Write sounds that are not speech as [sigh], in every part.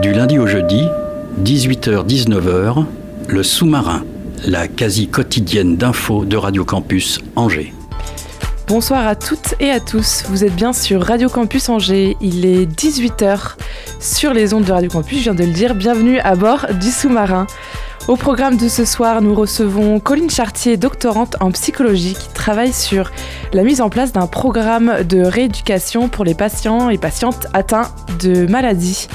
Du lundi au jeudi, 18h-19h, le sous-marin, la quasi quotidienne d'infos de Radio Campus Angers. Bonsoir à toutes et à tous, vous êtes bien sur Radio Campus Angers, il est 18h sur les ondes de Radio Campus, je viens de le dire, bienvenue à bord du sous-marin. Au programme de ce soir, nous recevons Colline Chartier, doctorante en psychologie, qui travaille sur la mise en place d'un programme de rééducation pour les patients et patientes atteints de maladies.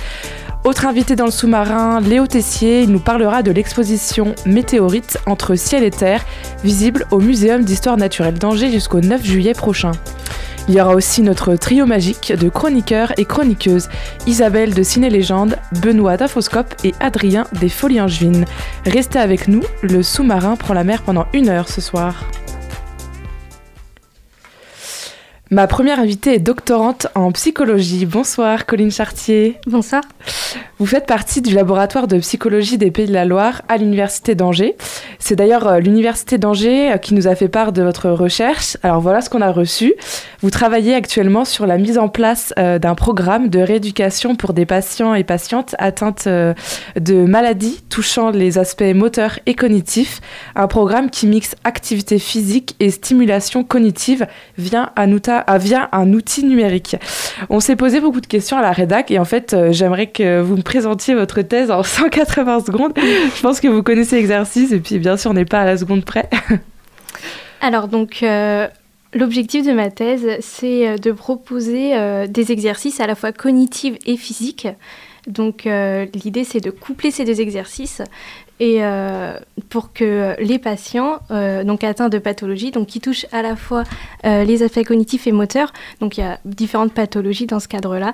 Autre invité dans le sous-marin, Léo Tessier, il nous parlera de l'exposition Météorite entre ciel et terre, visible au Muséum d'histoire naturelle d'Angers jusqu'au 9 juillet prochain. Il y aura aussi notre trio magique de chroniqueurs et chroniqueuses, Isabelle de Ciné Légende, Benoît d'Infoscope et Adrien des Folies Angevines. Restez avec nous, le sous-marin prend la mer pendant une heure ce soir. Ma première invitée est doctorante en psychologie. Bonsoir, Colline Chartier. Bonsoir. Vous faites partie du laboratoire de psychologie des Pays de la Loire à l'Université d'Angers. C'est d'ailleurs euh, l'Université d'Angers euh, qui nous a fait part de votre recherche. Alors voilà ce qu'on a reçu. Vous travaillez actuellement sur la mise en place euh, d'un programme de rééducation pour des patients et patientes atteintes de maladies touchant les aspects moteurs et cognitifs. Un programme qui mixe activité physique et stimulation cognitive via un, outil numérique. On s'est posé beaucoup de questions à la rédac et en fait, j'aimerais vous me présentiez votre thèse en [laughs] 180 secondes. Je pense que vous connaissez l'exercice et puis bien sûr, on n'est pas à la seconde près. [laughs] Alors donc euh, l'objectif de ma thèse, c'est euh, de proposer euh, des exercices à la fois cognitifs et physiques. Donc l'idée c'est de coupler ces deux exercices et pour que les patients donc atteints de pathologies donc qui touchent à la fois les aspects cognitifs et moteurs donc il y a différentes pathologies dans ce cadre-là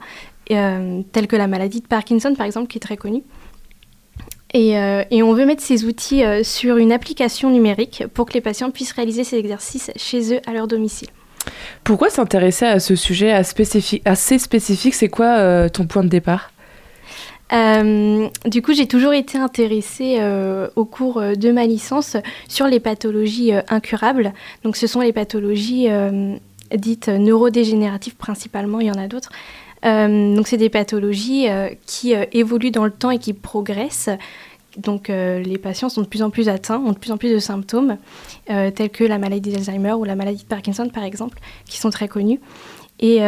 euh, telles que la maladie de Parkinson par exemple qui est très connue et, euh, et on veut mettre ces outils euh, sur une application numérique pour que les patients puissent réaliser ces exercices chez eux à leur domicile. Pourquoi s'intéresser à ce sujet assez spécifique, C'est quoi euh, ton point de départ? Euh, du coup, j'ai toujours été intéressée euh, au cours de ma licence sur les pathologies euh, incurables. Donc, ce sont les pathologies dites neurodégénératives principalement, il y en a d'autres. Euh, donc, c'est des pathologies euh, qui euh, évoluent dans le temps et qui progressent. Donc, les patients sont de plus en plus atteints, ont de plus en plus de symptômes, tels que la maladie d'Alzheimer ou la maladie de Parkinson, par exemple, qui sont très connus. Et,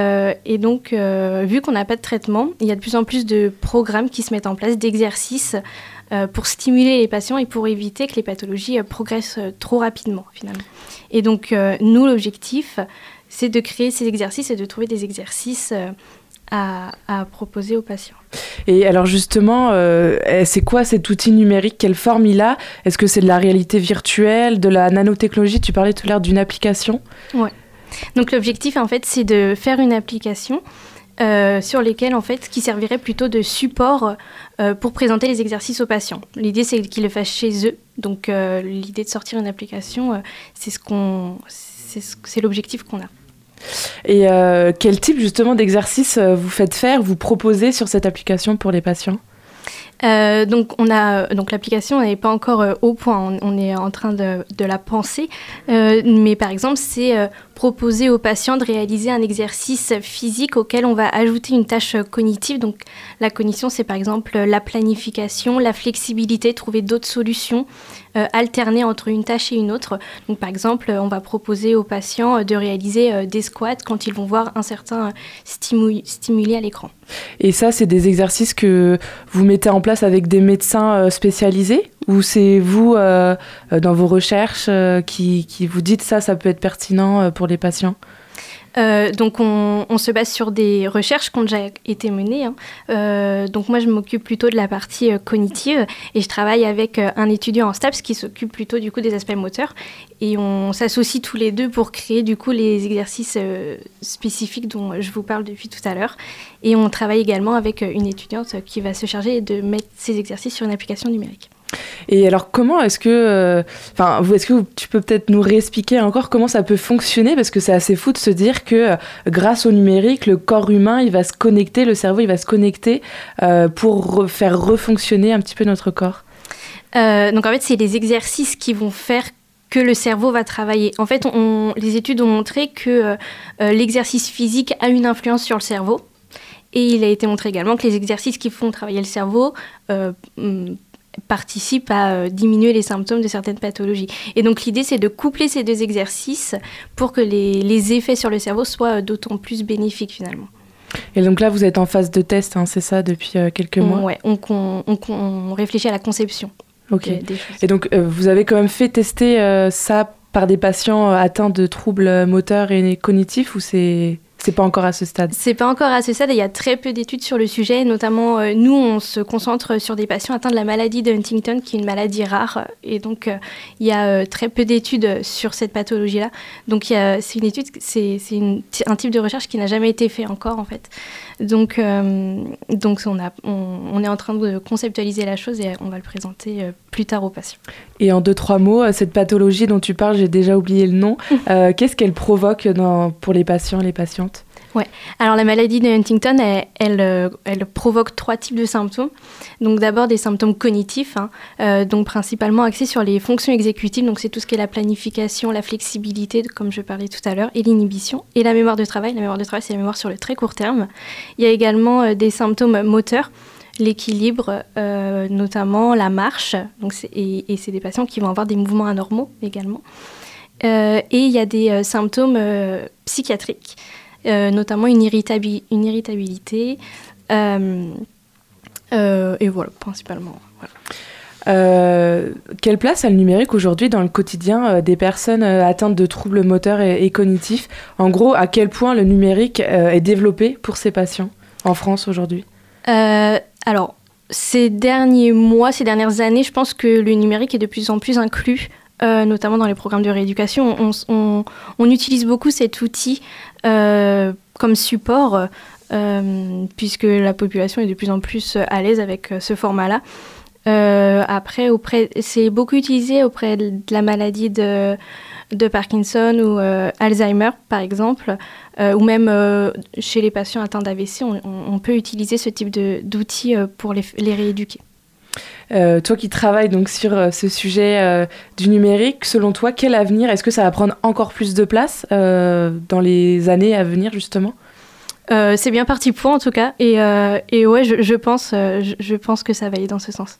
donc, vu qu'on n'a pas de traitement, il y a de plus en plus de programmes qui se mettent en place, d'exercices pour stimuler les patients et pour éviter que les pathologies progressent trop rapidement, finalement. Et donc, nous, l'objectif, c'est de créer ces exercices et de trouver des exercices à, à proposer aux patients. Et alors justement, euh, eh, c'est quoi cet outil numérique? Quelle forme il a? Est-ce que c'est de la réalité virtuelle, de la nanotechnologie? Tu parlais tout à l'heure d'une application. Donc l'objectif en fait c'est de faire une application euh, sur lesquelles en fait qui servirait plutôt de support euh, pour présenter les exercices aux patients. L'idée c'est qu'ils le fassent chez eux. Donc l'idée de sortir une application, c'est ce qu'on c'est ce- c'est l'objectif qu'on a. Et euh, quel type justement d'exercice euh, vous faites faire, vous proposez sur cette application pour les patients? Euh, donc on a donc l'application n'est pas encore au point, on, est en train de, la penser, mais par exemple c'est proposer aux patients de réaliser un exercice physique auquel on va ajouter une tâche cognitive. Donc la cognition c'est par exemple la planification, la flexibilité, trouver d'autres solutions, alterner entre une tâche et une autre. Donc par exemple on va proposer aux patients euh, de réaliser euh, des squats quand ils vont voir un certain euh, stimu- stimuli à l'écran. Et ça, c'est des exercices que vous mettez en place avec des médecins euh, spécialisés? Ou c'est vous, euh, euh, dans vos recherches, euh, qui, qui vous dites ça, ça peut être pertinent euh, pour les patients? Euh, donc on, on se base sur des recherches qui ont déjà été menées. hein. Euh, donc moi je m'occupe plutôt de la partie euh, cognitive et je travaille avec euh, un étudiant en STAPS qui s'occupe plutôt du coup des aspects moteurs et on s'associe tous les deux pour créer du coup les exercices euh, spécifiques dont je vous parle depuis tout à l'heure et on travaille également avec une étudiante qui va se charger de mettre ces exercices sur une application numérique. Et alors, comment est-ce que, euh, enfin, vous est-ce que tu peux peut-être nous réexpliquer encore comment ça peut fonctionner? Parce que c'est assez fou de se dire que euh, grâce au numérique, le corps humain, il va se connecter, le cerveau, il va se connecter euh, pour re- faire refonctionner un petit peu notre corps. Euh, donc en fait, c'est les exercices qui vont faire que le cerveau va travailler. En fait, on- les études ont montré que euh, euh, l'exercice physique a une influence sur le cerveau. Et il a été montré également que les exercices qui font travailler le cerveau participent à euh, diminuer les symptômes de certaines pathologies. Et donc l'idée, c'est de coupler ces deux exercices pour que les, les effets sur le cerveau soient euh, d'autant plus bénéfiques finalement. Et donc là, vous êtes en phase de test, hein, c'est ça, depuis euh, quelques mois? On, ouais, on, on- on- on réfléchit à la conception Ok. des-. Et donc, euh, vous avez quand même fait tester euh, ça par des patients atteints de troubles moteurs et cognitifs ou c'est c'est pas encore à ce stade C'est pas encore à ce stade, et il y a très peu d'études sur le sujet, notamment euh, nous on se concentre sur des patients atteints de la maladie de Huntington qui est une maladie rare et donc euh, il y a euh, très peu d'études sur cette pathologie-là. Donc c'est une étude, c'est un type de recherche qui n'a jamais été fait encore en fait. Donc, euh, donc on, a, on, on est en train de conceptualiser la chose et on va le présenter euh, plus tard aux patients. Et en deux, trois mots, euh, cette pathologie dont tu parles, j'ai déjà oublié le nom. [laughs] Euh, Qu'est-ce qu'elle provoque dans, pour les patients, les patientes? Alors la maladie de Huntington, euh, elle provoque trois types de symptômes. Donc d'abord des symptômes cognitifs, hein, euh, donc principalement axés sur les fonctions exécutives, donc c'est tout ce qui est la planification, la flexibilité, comme je parlais tout à l'heure, et l'inhibition, et la mémoire de travail. La mémoire de travail, c'est la mémoire sur le très court terme. Il y a également euh, des symptômes moteurs, l'équilibre, notamment la marche, donc et, c'est des patients qui vont avoir des mouvements anormaux également. Et il y a des symptômes psychiatriques, notamment une, irritabi- une irritabilité. euh, euh, et voilà, principalement. voilà. Euh, Quelle place a le numérique aujourd'hui dans le quotidien euh, des personnes euh, atteintes de troubles moteurs et, et cognitifs? En gros, à quel point le numérique euh, est développé pour ces patients en France aujourd'hui? Euh, alors, ces derniers mois, ces dernières années, je pense que le numérique est de plus en plus inclus, euh, notamment dans les programmes de rééducation. On, utilise beaucoup cet outil euh, comme support, euh, puisque la population est de plus en plus à l'aise avec ce format-là. Après, c'est beaucoup utilisé auprès de la maladie de, Parkinson ou Alzheimer, par exemple, ou même chez les patients atteints d'AVC, on, peut utiliser ce type d'outils pour les rééduquer. Euh, toi qui travailles donc sur euh, ce sujet euh, du numérique, selon toi, quel avenir Est-ce que ça va prendre encore plus de place dans les années à venir justement? Euh, c'est bien parti pour en tout cas, et, euh, et ouais, je, je pense, euh, je, je pense que ça va aller dans ce sens.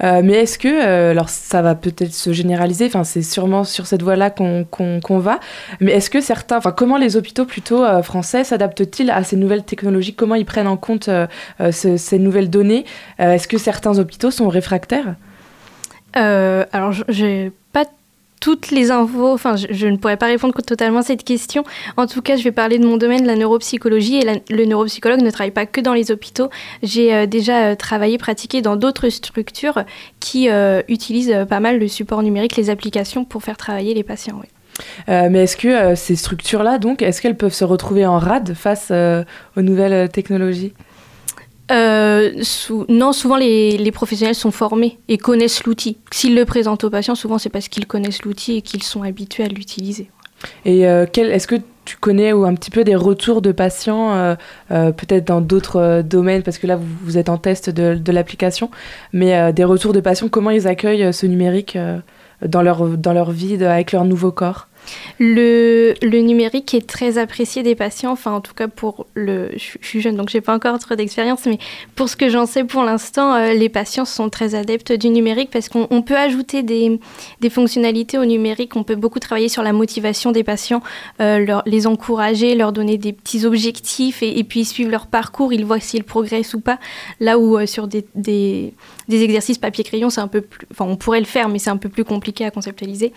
Mais est-ce que, alors ça va peut-être se généraliser, enfin c'est sûrement sur cette voie-là qu'on qu'on- qu'on va, mais est-ce que certains, enfin comment les hôpitaux plutôt français s'adaptent-ils à ces nouvelles technologies? Comment ils prennent en compte ce- ces nouvelles données? Est-ce que certains hôpitaux sont réfractaires? Alors, j'ai toutes les infos, enfin, je, ne pourrais pas répondre totalement à cette question. En tout cas, je vais parler de mon domaine, la neuropsychologie, et le neuropsychologue ne travaille pas que dans les hôpitaux. J'ai euh, déjà euh, travaillé, pratiqué dans d'autres structures qui euh, utilisent pas mal le support numérique, les applications pour faire travailler les patients. Mais est-ce que ces structures-là, donc, est-ce qu'elles peuvent se retrouver en rade face aux nouvelles technologies? Euh, non, souvent les, professionnels sont formés et connaissent l'outil. S'ils le présentent aux patients, souvent c'est parce qu'ils connaissent l'outil et qu'ils sont habitués à l'utiliser. Et euh, est-ce que tu connais ou un petit peu des retours de patients, euh, euh, peut-être dans d'autres domaines, parce que là vous, êtes en test de, l'application, mais des retours de patients, comment ils accueillent ce numérique dans, leur, dans leur vie, avec leur nouveau corps? Le, numérique est très apprécié des patients, enfin en tout cas pour le... Je, suis jeune donc j'ai pas encore trop d'expérience, mais pour ce que j'en sais pour l'instant, euh, les patients sont très adeptes du numérique parce qu'on on peut ajouter des, fonctionnalités au numérique, on peut beaucoup travailler sur la motivation des patients, euh, les encourager, leur donner des petits objectifs et, puis suivre leur parcours, ils voient s'ils progressent ou pas. Là où euh, sur des, des exercices papier-crayon, c'est un peu plus... Enfin on pourrait le faire, mais c'est un peu plus compliqué à conceptualiser.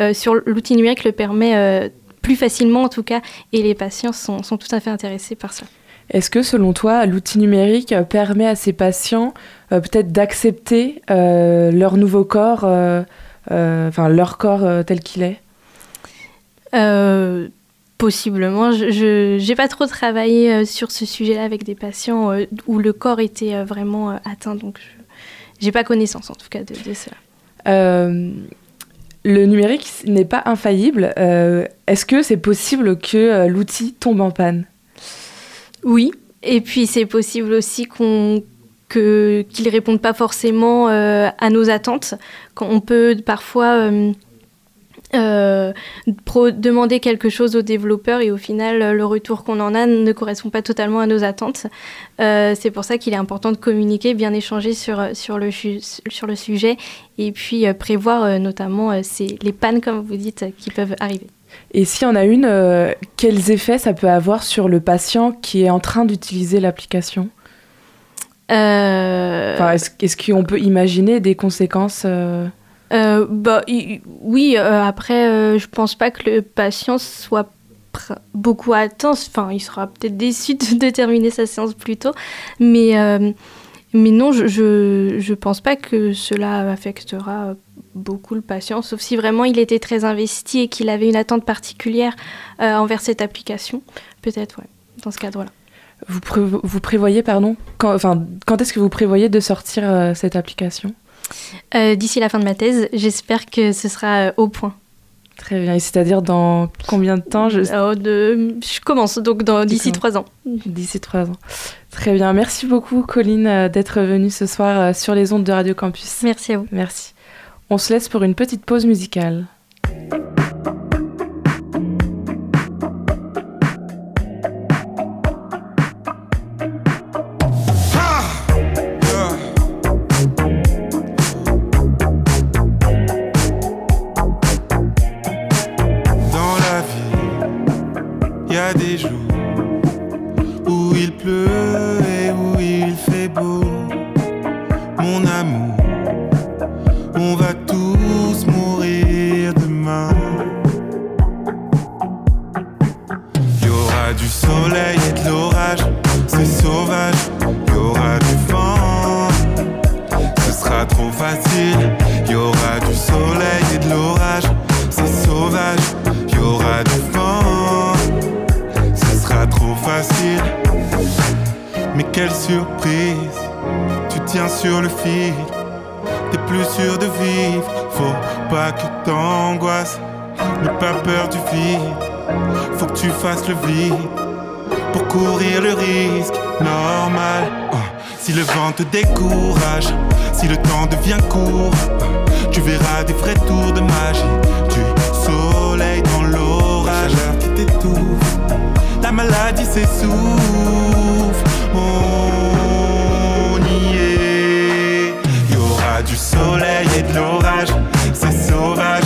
Euh, sur l'outil numérique le permet euh, plus facilement en tout cas, et les patients sont, sont tout à fait intéressés par ça. Est-ce que selon toi, l'outil numérique permet à ces patients euh, peut-être d'accepter leur nouveau corps, enfin leur corps tel qu'il est? Possiblement. Je n'ai pas trop travaillé euh, sur ce sujet-là avec des patients euh, où le corps était euh, vraiment atteint, donc je n'ai pas connaissance en tout cas de, de cela. Euh, le numérique n'est pas infaillible. Euh, Est-ce que c'est possible que euh, l'outil tombe en panne? Oui, et puis c'est possible aussi qu'on que qu'ils ne répondent pas forcément euh, à nos attentes. Quand on peut parfois euh, euh, pro- demander quelque chose aux développeurs et au final euh, le retour qu'on en a ne correspond pas totalement à nos attentes. Euh, c'est pour ça qu'il est important de communiquer, bien échanger sur, sur, le, sur le sujet et puis euh, prévoir notamment ces- les pannes, comme vous dites, qui peuvent arriver. Et s'il y en a une, quels effets ça peut avoir sur le patient qui est en train d'utiliser l'application? Enfin, Est-ce est-ce qu'on peut imaginer des conséquences euh, bah, oui, euh, après, euh, je pense pas que le patient soit beaucoup atteint. Enfin, il sera peut-être déçu de, terminer sa séance plus tôt. Mais, euh, mais non, je, je, pense pas que cela affectera beaucoup le patient, sauf si vraiment il était très investi et qu'il avait une attente particulière euh, envers cette application. Peut-être, ouais, dans ce cadre-là. vous, vous prévoyez, pardon, quand, est-ce que vous prévoyez de sortir cette application? Euh, D'ici la fin de ma thèse, j'espère que ce sera euh, au point. Très bien. Et c'est-à-dire dans combien de temps je... Euh, de, je commence donc dans- d'ici trois ans. D'ici trois ans. Très bien. Merci beaucoup, Colline, d'être venue ce soir sur les ondes de Radio Campus. Merci à vous. Merci. On se laisse pour une petite pause musicale. Maladie s'essouffle. On y est. Y aura du soleil et de l'orage, c'est sauvage.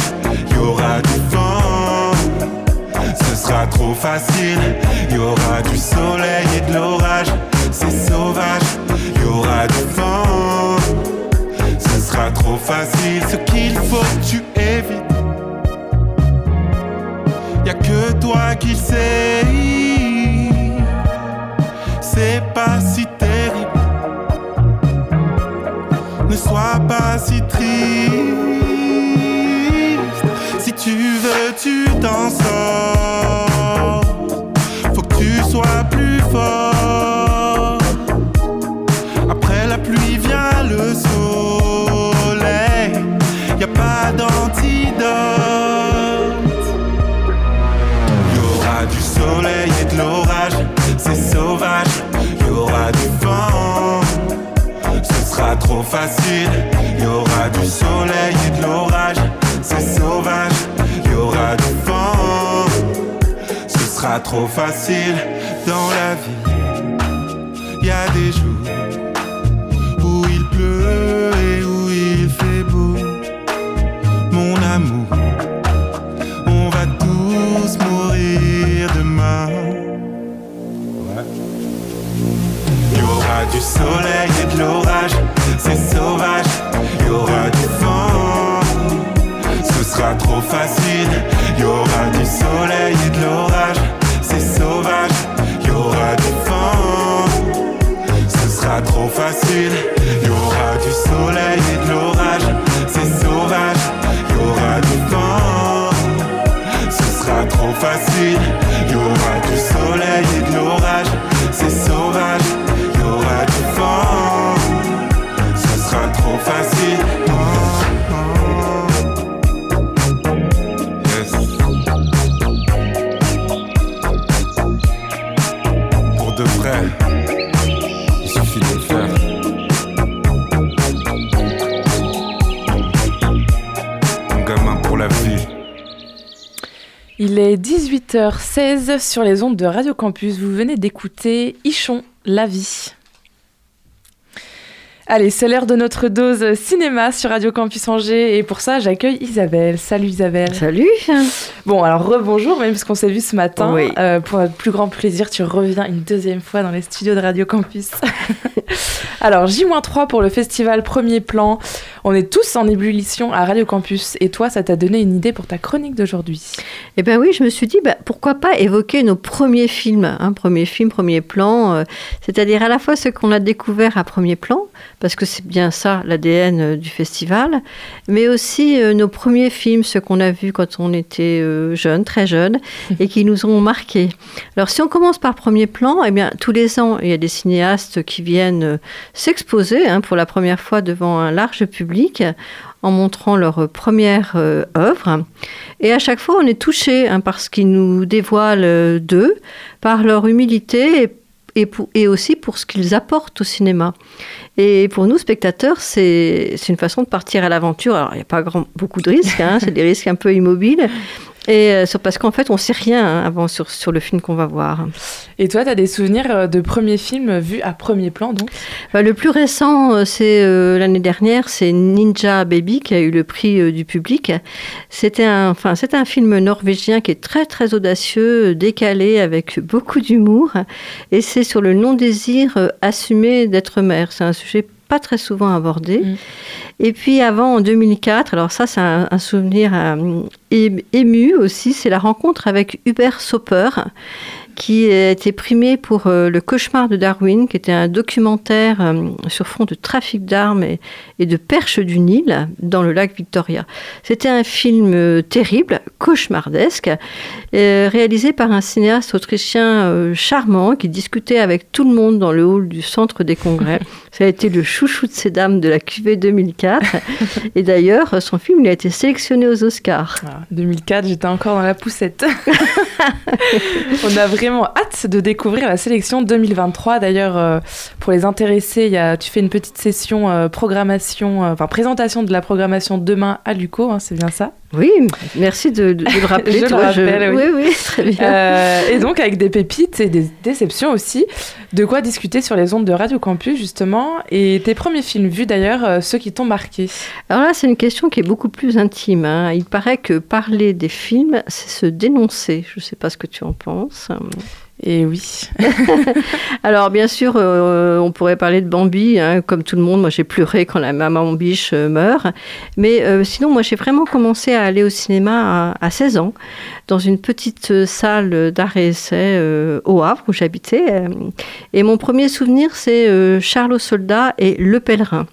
Y aura du vent ce sera trop facile. Il y aura du soleil et de l'orage, c'est sauvage. Y aura du vent, ce sera trop facile. Ce qu'il faut tu évites, y a que toi qui le sais. C'est pas si terrible, ne sois pas si triste. Si tu veux, tu t'en sors. Trop facile. Y aura du soleil et de l'orage. C'est sauvage. Y aura du vent. Ce sera trop facile dans la vie. Y a des jours où il pleut et où il fait beau. Mon amour, on va tous mourir demain. Y aura du soleil et de l'orage, c'est sauvage. Y aura du vent, ce sera sera trop facile. Y aura du soleil et de l'orage, est 18h16 sur les ondes de Radio Campus. Vous venez d'écouter Ichon, la vie. Allez, c'est l'heure de notre dose cinéma sur Radio Campus Angers et pour ça, j'accueille Isabelle. Salut Isabelle. Salut Bon, alors rebonjour, même parce qu'on s'est vu ce matin. Oui. Euh, pour notre plus grand plaisir, tu reviens une deuxième fois dans les studios de Radio Campus. [laughs] alors, J-3 pour le festival Premier Plan. On est tous en ébullition à Radio Campus et toi, ça t'a donné une idée pour ta chronique d'aujourd'hui? Eh bien oui, je me suis dit, bah, pourquoi pas évoquer nos premiers films, hein, premier film, premier plan, euh, c'est-à-dire à la fois ce qu'on a découvert à premier plan, parce que c'est bien ça l'ADN euh, du festival, mais aussi euh, nos premiers films, ceux qu'on a vus quand on était euh, jeune, très jeune, [laughs] et qui nous ont marqués. Alors si on commence par premier plan, eh bien tous les ans, il y a des cinéastes qui viennent s'exposer hein, pour la première fois devant un large public en montrant leur première euh, œuvre. Et à chaque fois, on est touché hein, par ce qu'ils nous dévoilent euh, d'eux, par leur humilité et, aussi pour ce qu'ils apportent au cinéma. Et pour nous, spectateurs, c'est c'est une façon de partir à l'aventure. Alors, il n'y a pas grand, beaucoup de risques, hein, c'est des risques un peu immobiles. Et euh, parce qu'en fait, on ne sait rien avant sur, sur le film qu'on va voir. Et toi, t'as des souvenirs euh, de premiers films vus à premier plan, donc? Bah, le plus récent, euh, c'est euh, l'année dernière, c'est Ninja Baby qui a eu le prix euh, du public. C'était un, enfin, c'est un film norvégien qui est très très audacieux, décalé, avec beaucoup d'humour, et c'est sur le non-désir euh, assumé d'être mère. C'est un sujet pas très souvent abordé. Mm. Et puis avant, en 2004, alors ça c'est un, un souvenir euh, ému aussi, c'est la rencontre avec Hubert Sauper, qui a été primé pour euh, Le cauchemar de Darwin, qui était un documentaire euh, sur fond de trafic d'armes et, et de perches du Nil dans le lac Victoria. C'était un film euh, terrible, cauchemardesque, réalisé par un cinéaste autrichien charmant qui discutait avec tout le monde dans le hall du centre des congrès. [laughs] Ça a été le chouchou de ces dames de la QV 2004. [laughs] et d'ailleurs, son film il a été sélectionné aux Oscars. Ah, 2004, j'étais encore dans la poussette. [laughs] On a vraiment hâte de découvrir la sélection 2023. D'ailleurs, euh, pour les intéressés, tu fais une petite session euh, programmation, euh, enfin présentation de la programmation demain à Luco, hein, c'est bien ça? Oui, merci de, de- de le rappeler. [laughs] Je tu le rappelle, oui. oui, oui, très bien. Euh, et donc avec des pépites et des déceptions aussi. De quoi discuter sur les ondes de Radio Campus justement. Et tes premiers films vus d'ailleurs, euh, ceux qui t'ont marqué? Alors là, c'est une question qui est beaucoup plus intime. hein. Il paraît que parler des films, c'est se dénoncer. Je ne sais pas ce que tu en penses. Et oui. [laughs] Alors, bien sûr, euh, on pourrait parler de Bambi, hein, comme tout le monde. Moi, j'ai pleuré quand la maman biche euh, meurt. Mais euh, sinon, moi, j'ai vraiment commencé à aller au cinéma à, à 16 ans, dans une petite salle d'art et essai au Havre, où j'habitais. Et mon premier souvenir, c'est Charles au soldat et Le pèlerin.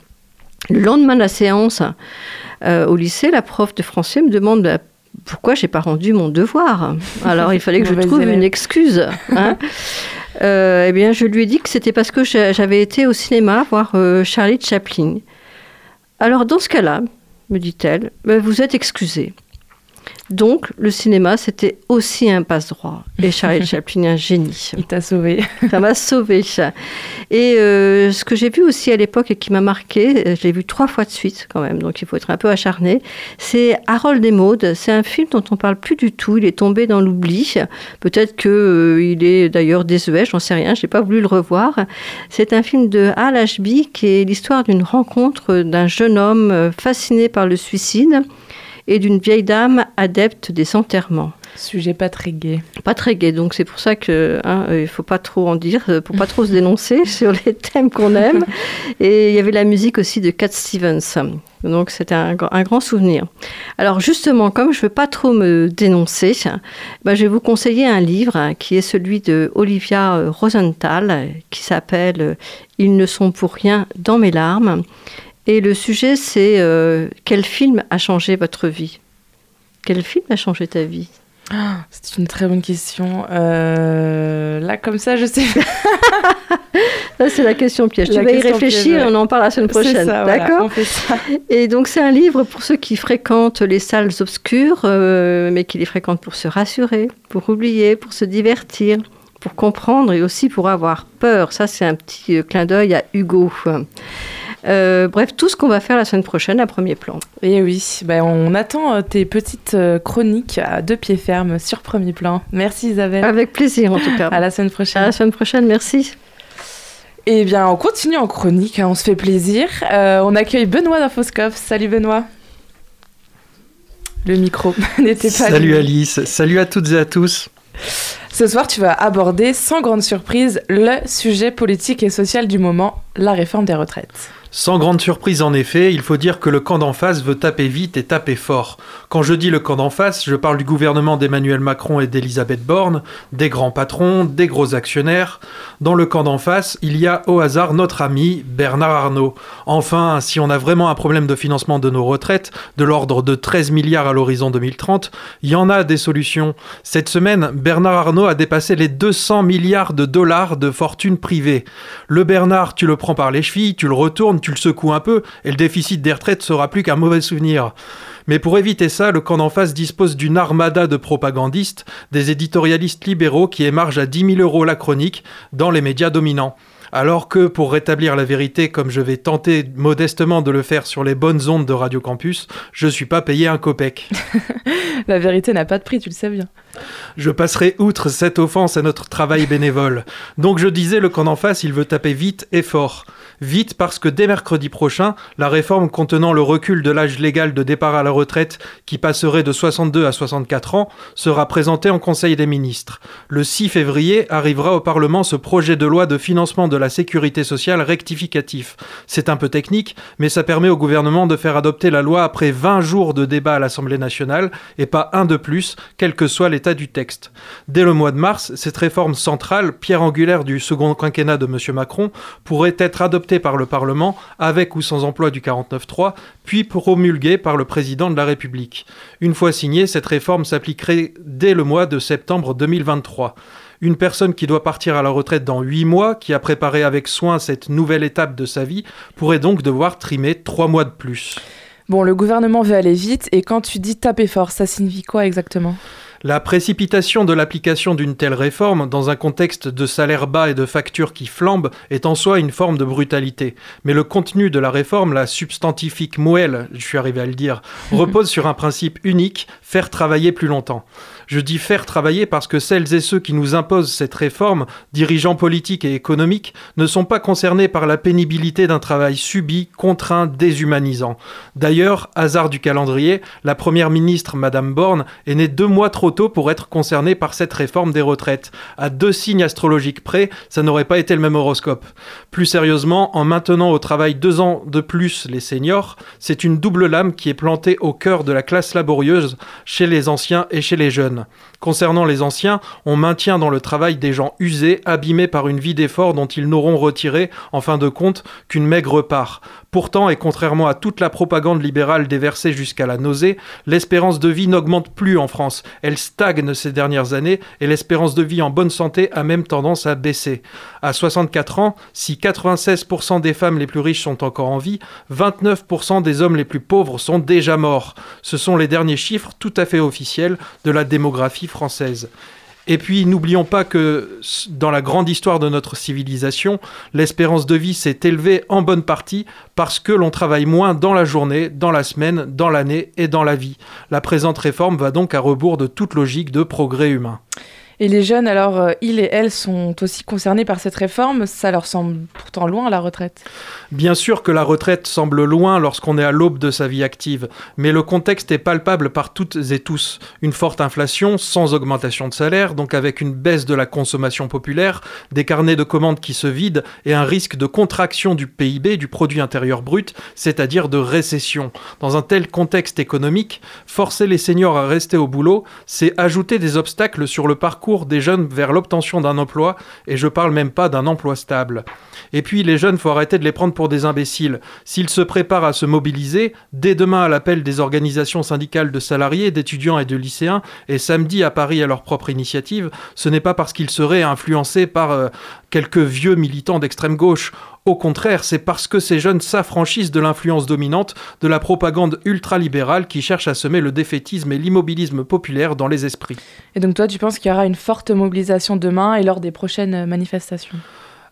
Le lendemain de la séance, au lycée, la prof de français me demande bah, pourquoi j'ai pas rendu mon devoir? Alors il fallait que je trouve une excuse. hein. [laughs] Euh, eh bien, je lui ai dit que c'était parce que j'a- j'avais été au cinéma voir euh, Charlie Chaplin. Alors dans ce cas-là, me dit-elle, ben, vous êtes excusé. Donc le cinéma, c'était aussi un passe-droit. Et Charlie [laughs] Chaplin est un génie. Il t'a sauvé. Ça m'a sauvé. Et euh, ce que j'ai vu aussi à l'époque et qui m'a marqué, euh, je l'ai vu trois fois de suite quand même, donc il faut être un peu acharné, c'est Harold et Maude. C'est un film dont on parle plus du tout. Il est tombé dans l'oubli. Peut-être que euh, il est d'ailleurs désuet, j'en sais rien. J'ai pas voulu le revoir. C'est un film de Al Ashby qui est l'histoire d'une rencontre d'un jeune homme fasciné par le suicide et d'une vieille dame adepte des enterrements. Sujet pas très gai. Pas très gai, donc c'est pour ça que hein, euh, il faut pas trop en dire, euh, pour pas trop se dénoncer [laughs] sur les thèmes qu'on aime. Et il y avait la musique aussi de Cat Stevens. Donc c'était un, gr- un grand souvenir. Alors justement, comme je veux pas trop me dénoncer, ben, je vais vous conseiller un livre hein, qui est celui de Olivia euh, Rosenthal, qui s'appelle Ils ne sont pour rien dans mes larmes. Et le sujet, c'est euh, quel film a changé votre vie? Quel film a changé ta vie? C'est une très bonne question. Euh, Là, comme ça, je sais. [laughs] Ça, c'est la question piège. La tu vas y réfléchir piège, ouais. on en parle la semaine prochaine. ça, voilà, D'accord? on fait ça. Et donc, c'est un livre pour ceux qui fréquentent les salles obscures, euh, mais qui les fréquentent pour se rassurer, pour oublier, pour se divertir, pour comprendre et aussi pour avoir peur. Ça, c'est un petit clin d'œil à Hugo. Euh, bref, tout ce qu'on va faire la semaine prochaine à premier plan. Et oui, ben, on attend euh, tes petites euh, chroniques à deux pieds fermes sur premier plan. Merci Isabelle. Avec plaisir, en tout cas. À la semaine À prochaine. la semaine prochaine, merci. Eh bien, on continue en chronique, hein, on se fait plaisir. Euh, on accueille Benoît d'Infoscope. Salut Benoît. Le micro [laughs] n'était pas Salut. Alice, salut à toutes et à tous. Ce soir, tu vas aborder, sans grande surprise, le sujet politique et social du moment, la réforme des retraites. Sans grande surprise en effet, il faut dire que le camp d'en face veut taper vite et taper fort. Quand je dis le camp d'en face, je parle du gouvernement d'Emmanuel Macron et d'Elisabeth Borne, des grands patrons, des gros actionnaires. Dans le camp d'en face, il y a au hasard notre ami Bernard Arnault. Enfin, si on a vraiment un problème de financement de nos retraites, de l'ordre de 13 milliards à l'horizon 2030, il y en a des solutions. Cette semaine, Bernard Arnault a dépassé les 200 milliards de dollars de fortune privée. Le Bernard, tu le prends par les chevilles, tu le retournes, tu le secoues un peu, et le déficit des retraites sera plus qu'un mauvais souvenir. Mais pour éviter ça, le camp d'en face dispose d'une armada de propagandistes, des éditorialistes libéraux qui émargent à 10 000 euros la chronique dans les médias dominants. Alors que, pour rétablir la vérité, comme je vais tenter modestement de le faire sur les bonnes ondes de Radio Campus, je suis pas payé un copec. [laughs] La vérité n'a pas de prix, tu le sais bien. Je passerai outre cette offense à notre travail bénévole. Donc je disais, le camp d'en face, il veut taper vite et fort. Vite parce que dès mercredi prochain, la réforme contenant le recul de l'âge légal de départ à la retraite, qui passerait de 62 à 64 ans, sera présentée en Conseil des ministres. Le 6 février arrivera au Parlement ce projet de loi de financement de la sécurité sociale rectificatif. C'est un peu technique, mais ça permet au gouvernement de faire adopter la loi après 20 jours de débat à l'Assemblée nationale, et pas un de plus, quel que soit l'état du texte. Dès le mois de mars, cette réforme centrale, pierre angulaire du second quinquennat de M. Macron, pourrait être adoptée par le Parlement, avec ou sans emploi du 49.3, puis promulguée par le président de la République. Une fois signée, cette réforme s'appliquerait dès le mois de septembre 2023. Une personne qui doit partir à la retraite dans 8 mois, qui a préparé avec soin cette nouvelle étape de sa vie, pourrait donc devoir trimer 3 mois de plus. Bon, le gouvernement veut aller vite, et quand tu dis taper fort, ça signifie quoi exactement? La précipitation de l'application d'une telle réforme, dans un contexte de salaire bas et de factures qui flambent, est en soi une forme de brutalité. Mais le contenu de la réforme, la substantifique moelle, je suis arrivé à le dire, [laughs] repose sur un principe unique, faire travailler plus longtemps. Je dis faire travailler parce que celles et ceux qui nous imposent cette réforme, dirigeants politiques et économiques, ne sont pas concernés par la pénibilité d'un travail subi, contraint, déshumanisant. D'ailleurs, hasard du calendrier, la première ministre, Madame Borne, est née deux mois trop tôt pour être concernée par cette réforme des retraites. À deux signes astrologiques près, ça n'aurait pas été le même horoscope. Plus sérieusement, en maintenant au travail deux ans de plus les seniors, c'est une double lame qui est plantée au cœur de la classe laborieuse, chez les anciens et chez les jeunes. Concernant les anciens, on maintient dans le travail des gens usés, abîmés par une vie d'effort dont ils n'auront retiré, en fin de compte, qu'une maigre part. Pourtant, et contrairement à toute la propagande libérale déversée jusqu'à la nausée, l'espérance de vie n'augmente plus en France. Elle stagne ces dernières années et l'espérance de vie en bonne santé a même tendance à baisser. À 64 ans, si 96% des femmes les plus riches sont encore en vie, 29% des hommes les plus pauvres sont déjà morts. Ce sont les derniers chiffres tout à fait officiels de la Et puis, n'oublions pas que dans la grande histoire de notre civilisation, l'espérance de vie s'est élevée en bonne partie parce que l'on travaille moins dans la journée, dans la semaine, dans l'année et dans la vie. La présente réforme va donc à rebours de toute logique de progrès humain. Et les jeunes, alors, euh, ils et elles sont aussi concernés par cette réforme. Ça leur semble pourtant loin, la retraite. Bien sûr que la retraite semble loin lorsqu'on est à l'aube de sa vie active, mais le contexte est palpable par toutes et tous. Une forte inflation, sans augmentation de salaire, donc avec une baisse de la consommation populaire, des carnets de commandes qui se vident et un risque de contraction du PIB, du produit intérieur brut, c'est-à-dire de récession. Dans un tel contexte économique, forcer les seniors à rester au boulot, c'est ajouter des obstacles sur le parcours des jeunes vers l'obtention d'un emploi, et je parle même pas d'un emploi stable. Et puis les jeunes, faut arrêter de les prendre pour des imbéciles. S'ils se préparent à se mobiliser, dès demain à l'appel des organisations syndicales de salariés, d'étudiants et de lycéens, et samedi à Paris à leur propre initiative, ce n'est pas parce qu'ils seraient influencés par euh, quelques vieux militants d'extrême gauche. Au contraire, c'est parce que ces jeunes s'affranchissent de l'influence dominante de la propagande ultralibérale qui cherche à semer le défaitisme et l'immobilisme populaire dans les esprits. Et donc toi, tu penses qu'il y aura une forte mobilisation demain et lors des prochaines manifestations?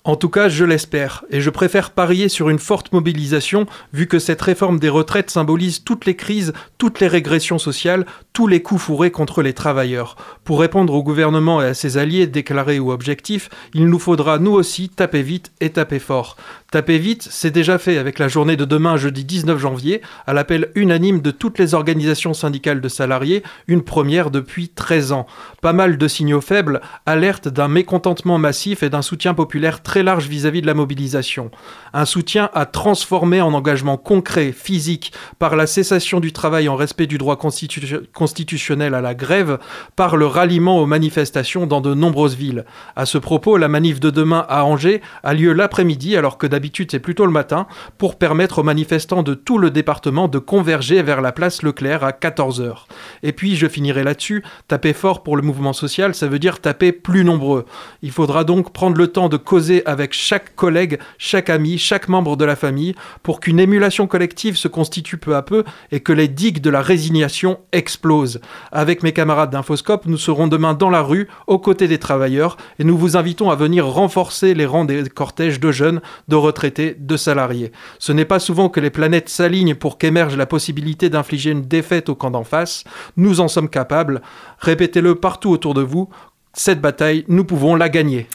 En tout cas, je l'espère, et je préfère parier sur une forte mobilisation, vu que cette réforme des retraites symbolise toutes les crises, toutes les régressions sociales, tous les coups fourrés contre les travailleurs. Pour répondre au gouvernement et à ses alliés, déclarés ou objectifs, il nous faudra nous aussi taper vite et taper fort. Taper vite, c'est déjà fait avec la journée de demain, jeudi 19 janvier, à l'appel unanime de toutes les organisations syndicales de salariés, une première depuis 13 ans. Pas mal de signaux faibles alertent d'un mécontentement massif et d'un soutien populaire très large vis-à-vis de la mobilisation. Un soutien à transformer en engagement concret, physique, par la cessation du travail en respect du droit constitutionnel à la grève, par le ralliement aux manifestations dans de nombreuses villes. À ce propos, la manif de demain à Angers a lieu l'après-midi alors que d'habitude c'est plutôt le matin, pour permettre aux manifestants de tout le département de converger vers la place Leclerc à 14h. Et puis je finirai là-dessus, taper fort pour le mouvement social, ça veut dire taper plus nombreux. Il faudra donc prendre le temps de causer avec chaque collègue, chaque ami, chaque membre de la famille, pour qu'une émulation collective se constitue peu à peu et que les digues de la résignation explosent. Avec mes camarades d'Infoscope, nous serons demain dans la rue, aux côtés des travailleurs, et nous vous invitons à venir renforcer les rangs des cortèges de jeunes, de retraités, de salariés. Ce n'est pas souvent que les planètes s'alignent pour qu'émerge la possibilité d'infliger une défaite au camp d'en face. Nous en sommes capables. Répétez-le partout autour de vous. Cette bataille, nous pouvons la gagner.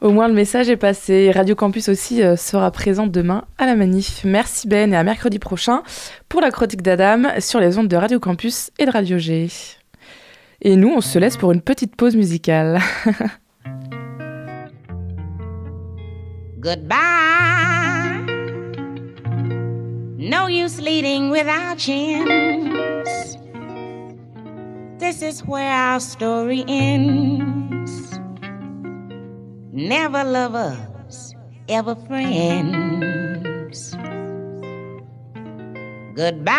Au moins le message est passé. Radio Campus aussi euh, sera présent demain à la manif. Merci Ben et à mercredi prochain pour la chronique d'Adam sur les ondes de Radio Campus et de Radio G. Et nous, on se laisse pour une petite pause musicale. [laughs] Goodbye. No use leading without chance. This is where our story ends. Never lovers, ever friends. Goodbye.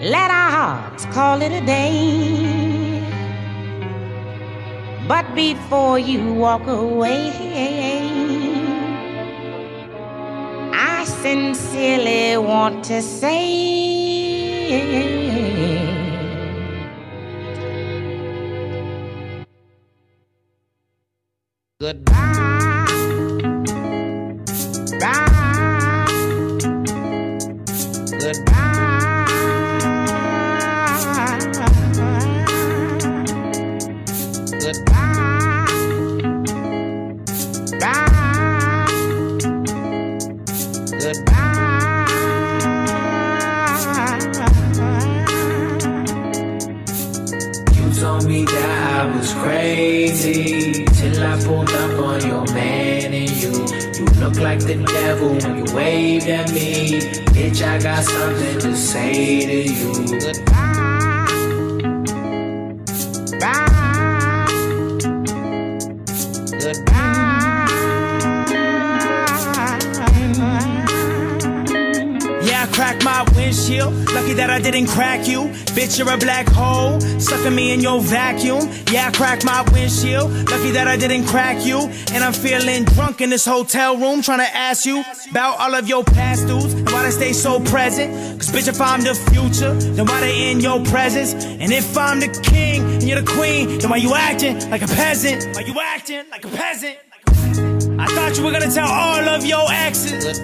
Let our hearts call it a day. But before you walk away, I sincerely want to say goodbye. Like the devil when you waved at me. Bitch, I got something to say to you. Lucky that I didn't crack you. Bitch, you're a black hole. Sucking me in your vacuum. Yeah, I cracked my windshield. Lucky that I didn't crack you. And I'm feeling drunk in this hotel room. Trying to ask you about all of your past dudes. And why they stay so present. Cause bitch, if I'm the future, then why they in your presence? And if I'm the king and you're the queen, then why you acting like a peasant? Why you acting like a peasant? I thought you were gonna tell all of your exes.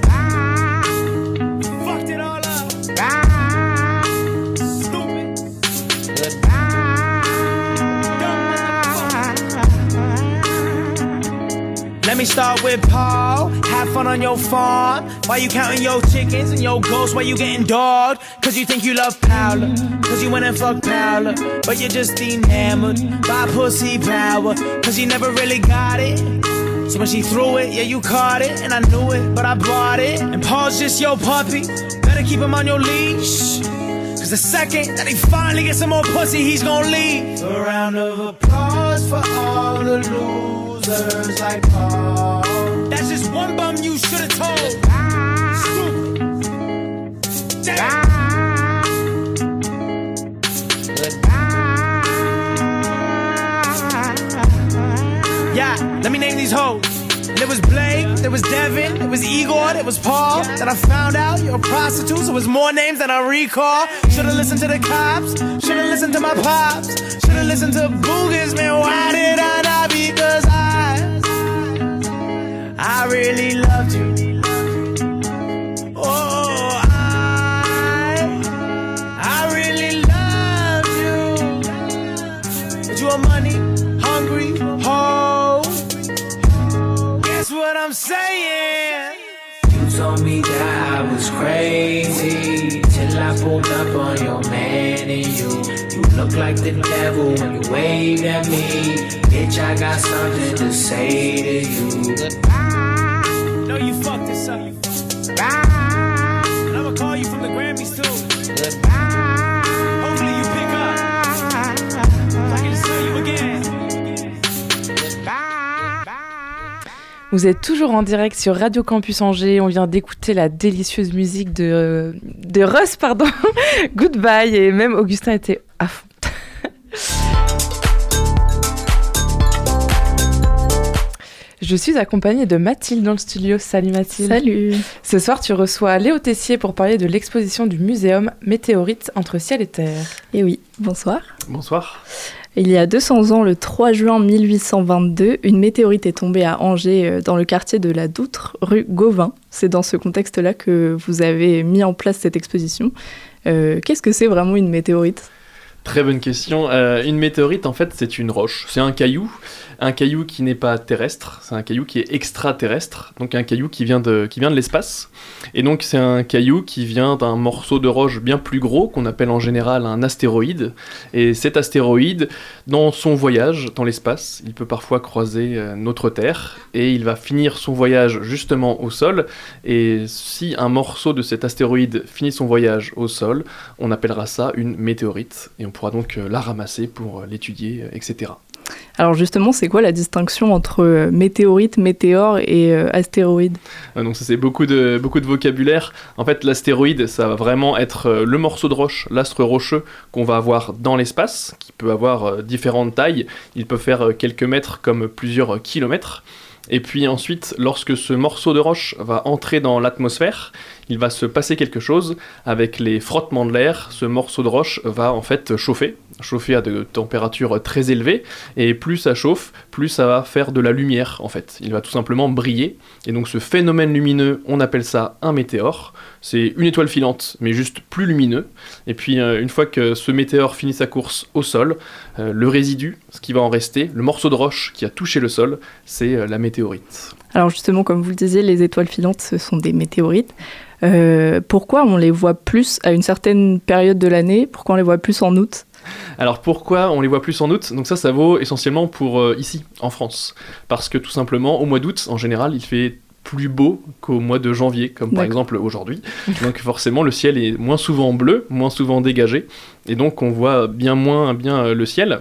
Start with Paul. Have fun on your farm. Why you counting your chickens and your ghosts? Why you getting dogged? Cause you think you love Paula. Cause you went and fucked Paula. But you're just enamored by pussy power. Cause you never really got it. So when she threw it, yeah, you caught it. And I knew it, but I bought it. And Paul's just your puppy. Better keep him on your leash. Cause the second that he finally gets some more pussy, he's gonna leave. A round of applause for all the losers like Paul. That's just one bum you should've told. Stupid. Damn. Yeah, let me name these hoes. There was Blake, there was Devin, there was Igor, there was Paul. Then I found out you're a prostitute, so it was more names than I recall. Should've listened to the cops, should've listened to my pops, should've listened to Boogers, man. Why did I not? Because I, I really loved you. Oh, I, I really loved you. But you are money hungry, hoe. Guess what I'm saying? You told me that I was crazy till I pulled up on your man and you. You look like the devil when you wave at me. Bitch, I got something to say to you. Vous êtes toujours en direct sur Radio Campus Angers. On vient d'écouter la délicieuse musique de, de Russ, pardon. [laughs] Goodbye. Et même Augustin était à fond. [laughs] Je suis accompagnée de Mathilde dans le studio. Salut Mathilde. Salut. Ce soir, tu reçois Léo Tessier pour parler de l'exposition du muséum Météorites entre ciel et terre. Et oui, bonsoir. Bonsoir. Il y a 200 ans, le 3 juin 1822, une météorite est tombée à Angers, euh, dans le quartier de la Doutre, rue Gauvin. C'est dans ce contexte-là que vous avez mis en place cette exposition. Euh, Qu'est-ce que c'est vraiment une météorite? Très bonne question. Euh, une météorite, en fait, c'est une roche. C'est un caillou. Un caillou qui n'est pas terrestre, c'est un caillou qui est extraterrestre, donc un caillou qui vient de, vient de l'espace. Et donc c'est un caillou qui vient d'un morceau de roche bien plus gros qu'on appelle en général un astéroïde. Et cet astéroïde, dans son voyage dans l'espace, il peut parfois croiser euh, notre Terre et il va finir son voyage justement au sol. Et si un morceau de cet astéroïde finit son voyage au sol, on appellera ça une météorite et on pourra donc euh, la ramasser pour euh, l'étudier, etc. Alors justement, c'est quoi la distinction entre euh, météorite, météore et euh, astéroïde? Euh, Donc ça c'est beaucoup de, beaucoup de vocabulaire. En fait l'astéroïde ça va vraiment être le morceau de roche, l'astre rocheux qu'on va avoir dans l'espace, qui peut avoir différentes tailles. Il peut faire quelques mètres comme plusieurs kilomètres. Et puis ensuite, lorsque ce morceau de roche va entrer dans l'atmosphère, il va se passer quelque chose avec les frottements de l'air. Ce morceau de roche va en fait chauffer, chauffer à de températures très élevées. Et plus ça chauffe, plus ça va faire de la lumière en fait. Il va tout simplement briller. Et donc ce phénomène lumineux, on appelle ça un météore. C'est une étoile filante, mais juste plus lumineux. Et puis euh, une fois que ce météore finit sa course au sol, euh, le résidu, ce qui va en rester, le morceau de roche qui a touché le sol, c'est euh, la météorite. Alors justement, comme vous le disiez, les étoiles filantes, ce sont des météorites. Pourquoi on les voit plus à une certaine période de l'année? Pourquoi on les voit plus en août? Alors pourquoi on les voit plus en août? Donc ça, ça vaut essentiellement pour euh, ici, en France. Parce que tout simplement, au mois d'août, en général, il fait plus beau qu'au mois de janvier, comme par exemple aujourd'hui. Donc forcément, le ciel est moins souvent bleu, moins souvent dégagé, et donc on voit bien moins bien euh, le ciel.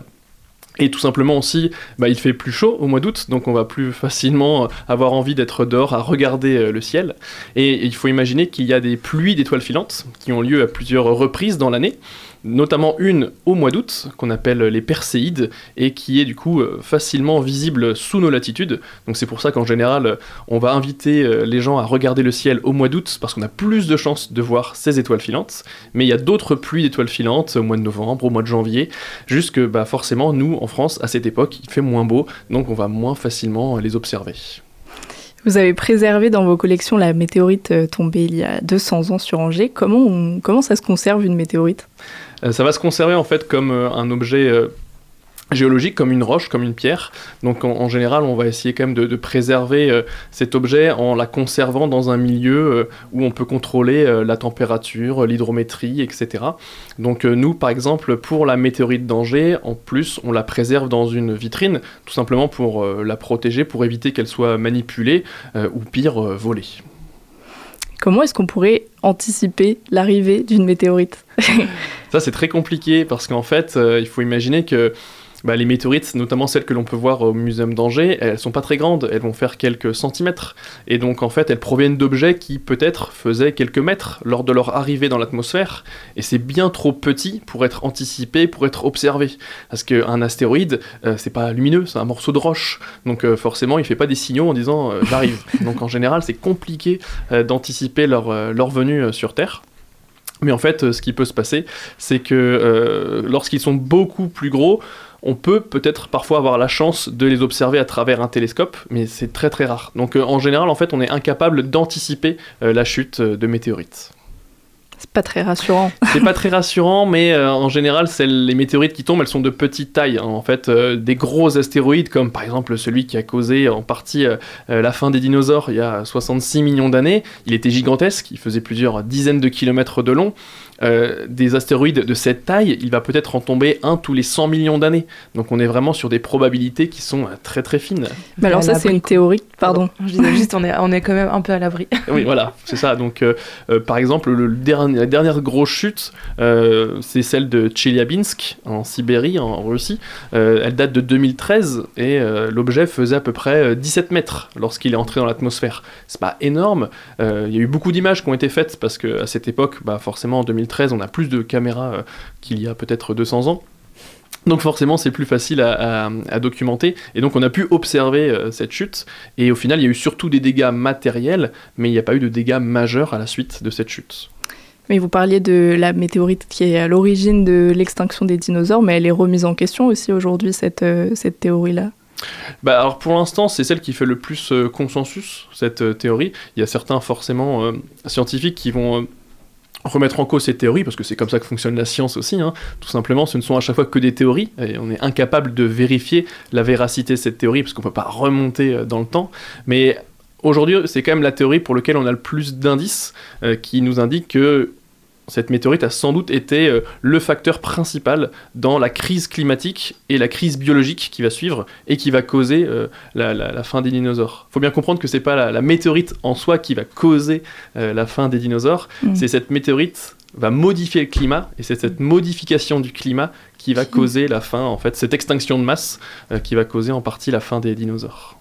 Et tout simplement aussi, bah, il fait plus chaud au mois d'août, donc on va plus facilement euh, avoir envie d'être dehors à regarder le ciel. Et il faut imaginer qu'il y a des pluies d'étoiles filantes qui ont lieu à plusieurs reprises dans l'année, notamment une au mois d'août qu'on appelle les Perséides et qui est du coup euh, facilement visible sous nos latitudes. Donc c'est pour ça qu'en général on va inviter euh, les gens à regarder le ciel au mois d'août parce qu'on a plus de chances de voir ces étoiles filantes. Mais il y a d'autres pluies d'étoiles filantes au mois de novembre, au mois de janvier, juste que bah, forcément nous en France à cette époque il fait moins beau donc on va moins facilement les observer. Vous avez préservé dans vos collections la météorite euh, tombée il y a 200 ans sur Angers. Comment, comment ça se conserve une météorite? Ça va se conserver en fait comme euh, un objet euh, géologique, comme une roche, comme une pierre. Donc en, général, on va essayer quand même de, préserver euh, cet objet en la conservant dans un milieu euh, où on peut contrôler euh, la température, l'hydrométrie, etc. Donc euh, nous, par exemple, pour la météorite d'Angers, en plus, on la préserve dans une vitrine, tout simplement pour euh, la protéger, pour éviter qu'elle soit manipulée euh, ou pire, euh, volée. Comment est-ce qu'on pourrait anticiper l'arrivée d'une météorite? Ça, c'est très compliqué parce qu'en fait, euh, il faut imaginer que bah, les météorites, notamment celles que l'on peut voir au Muséum d'Angers, elles sont pas très grandes, elles vont faire quelques centimètres. Et donc, en fait, elles proviennent d'objets qui, peut-être, faisaient quelques mètres lors de leur arrivée dans l'atmosphère. Et c'est bien trop petit pour être anticipé, pour être observé. Parce qu'un astéroïde, euh, c'est pas lumineux, c'est un morceau de roche. Donc, euh, forcément, il fait pas des signaux en disant euh, j'arrive. [laughs] donc, en général, c'est compliqué euh, d'anticiper leur, leur venue sur Terre. Mais en fait, ce qui peut se passer, c'est que lorsqu'ils sont beaucoup plus gros, on peut peut-être parfois avoir la chance de les observer à travers un télescope, mais c'est très très rare. Donc euh, en général, en fait, on est incapable d'anticiper euh, la chute euh, de météorites. C'est pas très rassurant. [laughs] C'est pas très rassurant, mais euh, en général, celles- les météorites qui tombent, elles sont de petite taille. hein. En fait, euh, des gros astéroïdes, comme par exemple celui qui a causé en partie euh, la fin des dinosaures il y a 66 millions d'années, il était gigantesque, il faisait plusieurs dizaines de kilomètres de long. Euh, des astéroïdes de cette taille, il va peut-être en tomber un tous les 100 millions d'années. Donc on est vraiment sur des probabilités qui sont euh, très très fines. Mais alors À ça, c'est une théorie. Pardon. Je disais juste, on est, on est quand même un peu à l'abri. [laughs] Oui, voilà, c'est ça. Donc, euh, euh, par exemple, le dernier, la dernière grosse chute, euh, c'est celle de Tcheliabinsk, en Sibérie, en Russie. Euh, elle date de 2013 et euh, l'objet faisait à peu près euh, 17 mètres lorsqu'il est entré dans l'atmosphère. C'est pas énorme. Euh, Il y a eu beaucoup d'images qui ont été faites parce qu'à cette époque, bah, forcément, en 2013, on a plus de caméras euh, qu'il y a peut-être 200 ans. Donc forcément c'est plus facile à, à- à documenter et donc on a pu observer euh, cette chute et au final il y a eu surtout des dégâts matériels mais il n'y a pas eu de dégâts majeurs à la suite de cette chute. Mais vous parliez de la météorite qui est à l'origine de l'extinction des dinosaures, mais elle est remise en question aussi aujourd'hui, cette, euh, cette théorie-là. Bah alors pour l'instant c'est celle qui fait le plus euh, consensus cette euh, théorie. Il y a certains forcément euh, scientifiques qui vont remettre en cause cette théorie parce que c'est comme ça que fonctionne la science aussi. hein. Tout simplement ce ne sont à chaque fois que des théories et on est incapable de vérifier la véracité de cette théorie parce qu'on peut pas remonter euh, dans le temps. Mais aujourd'hui c'est quand même la théorie pour laquelle on a le plus d'indices euh, qui nous indiquent que cette météorite a sans doute été euh, le facteur principal dans la crise climatique et la crise biologique qui va suivre et qui va causer euh, la, la- la fin des dinosaures. Il faut bien comprendre que c'est pas la, la météorite en soi qui va causer euh, la fin des dinosaures, Mm. c'est cette météorite va modifier le climat et c'est cette modification du climat qui va causer la fin, en fait, cette extinction de masse qui va causer en partie la fin des dinosaures.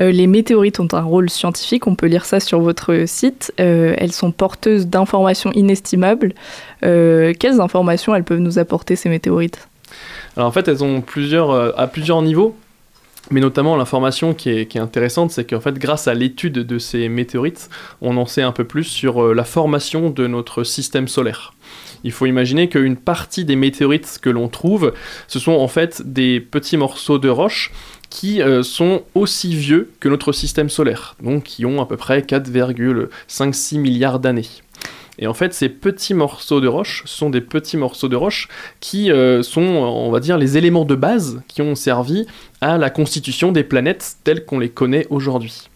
Euh, les météorites ont un rôle scientifique, on peut lire ça sur votre site. Euh, elles sont porteuses d'informations inestimables. Euh, quelles informations elles peuvent nous apporter, ces météorites? Alors en fait, elles ont plusieurs, à plusieurs niveaux, mais notamment l'information qui est, intéressante, c'est qu'en fait, grâce à l'étude de ces météorites, on en sait un peu plus sur la formation de notre système solaire. Il faut imaginer qu'une partie des météorites que l'on trouve, ce sont en fait des petits morceaux de roche qui euh, sont aussi vieux que notre système solaire, donc qui ont à peu près 4,56 milliards d'années. Et en fait, ces petits morceaux de roche, sont des petits morceaux de roche qui euh, sont, on va dire, les éléments de base qui ont servi à la constitution des planètes telles qu'on les connaît aujourd'hui.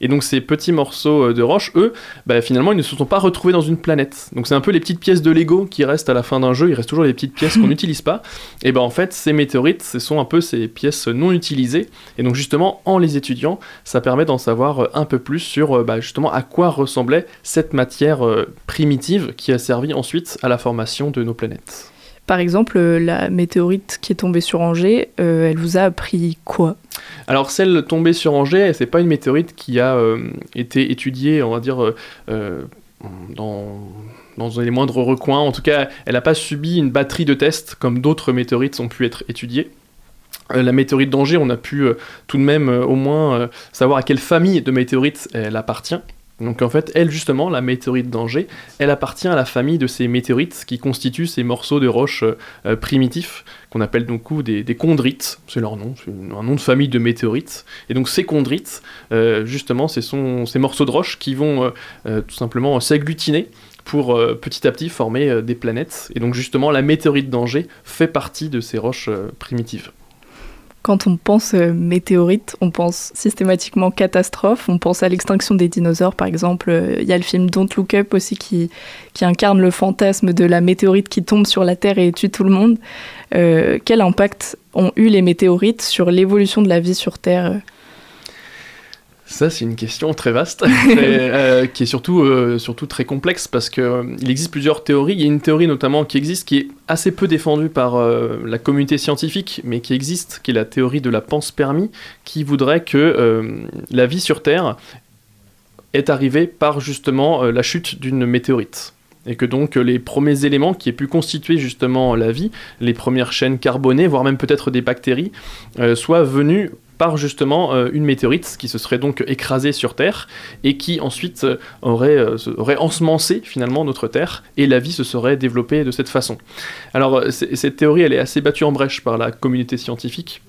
Et donc ces petits morceaux euh, de roche, eux, bah, finalement, ils ne se sont pas retrouvés dans une planète. Donc c'est un peu les petites pièces de Lego qui restent à la fin d'un jeu, il reste toujours les petites pièces qu'on [laughs] n'utilise pas. Et ben en fait, ces météorites, ce sont un peu ces pièces non utilisées. Et donc justement, en les étudiant, ça permet d'en savoir euh, un peu plus sur euh, bah, justement à quoi ressemblait cette matière primitive qui a servi ensuite à la formation de nos planètes. Par exemple, euh, la météorite qui est tombée sur Angers, euh, elle vous a appris quoi? Alors celle tombée sur Angers, c'est pas une météorite qui a euh, été étudiée, on va dire, dans, dans les moindres recoins. En tout cas, elle n'a pas subi une batterie de tests comme d'autres météorites ont pu être étudiées. La météorite d'Angers, on a pu tout de même au moins savoir à quelle famille de météorites elle appartient. Donc en fait, elle justement, la météorite d'Angers, elle appartient à la famille de ces météorites qui constituent ces morceaux de roches euh, primitifs qu'on appelle donc des, chondrites, c'est leur nom, c'est un nom de famille de météorites. Et donc ces chondrites, euh, justement, ce sont ces morceaux de roches qui vont euh, tout simplement s'agglutiner pour petit à petit former des planètes. Et donc justement, la météorite d'Angers fait partie de ces roches primitives. Quand on pense euh, météorite, on pense systématiquement catastrophe. On pense à l'extinction des dinosaures, par exemple. Euh, Il y a le film Don't Look Up aussi qui, incarne le fantasme de la météorite qui tombe sur la Terre et tue tout le monde. Euh, quel impact ont eu les météorites sur l'évolution de la vie sur Terre? Ça, c'est une question très vaste, [laughs] très, euh, qui est surtout, euh, surtout très complexe parce qu'il il existe plusieurs théories. Il y a une théorie notamment qui existe qui est assez peu défendue par euh, la communauté scientifique, mais qui existe, qui est la théorie de la panspermie, qui voudrait que euh, la vie sur Terre est arrivée par justement euh, la chute d'une météorite. Et que donc euh, les premiers éléments qui aient pu constituer justement la vie, les premières chaînes carbonées, voire même peut-être des bactéries, euh, soient venues par justement euh, une météorite qui se serait donc écrasée sur Terre et qui ensuite euh, aurait, euh, aurait ensemencé finalement notre Terre et la vie se serait développée de cette façon. Alors cette théorie elle est assez battue en brèche par la communauté scientifique.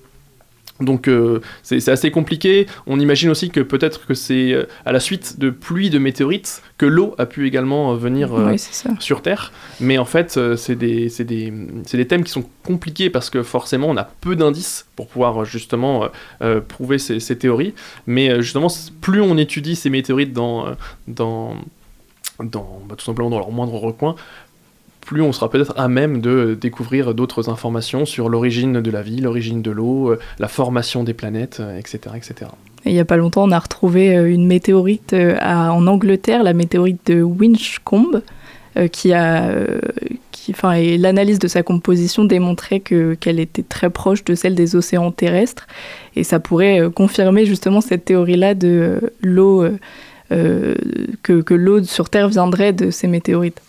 Donc euh, c'est assez compliqué. On imagine aussi que peut-être que c'est euh, à la suite de pluies de météorites que l'eau a pu également euh, venir Oui, sur Terre. Mais en fait, c'est des, c'est des, des thèmes qui sont compliqués parce que forcément, on a peu d'indices pour pouvoir justement prouver ces, ces théories. Mais justement, plus on étudie ces météorites dans, dans, dans bah, tout simplement dans leur moindre recoin, plus on sera peut-être à même de découvrir d'autres informations sur l'origine de la vie, l'origine de l'eau, euh, la formation des planètes, euh, etc., etc. Et il n'y a pas longtemps, on a retrouvé euh, une météorite euh, en Angleterre, la météorite de Winchcombe, euh, qui a, euh, enfin, et l'analyse de sa composition démontrait que qu'elle était très proche de celle des océans terrestres, et ça pourrait euh, confirmer justement cette théorie-là de euh, l'eau, euh, euh, que l'eau sur Terre viendrait de ces météorites.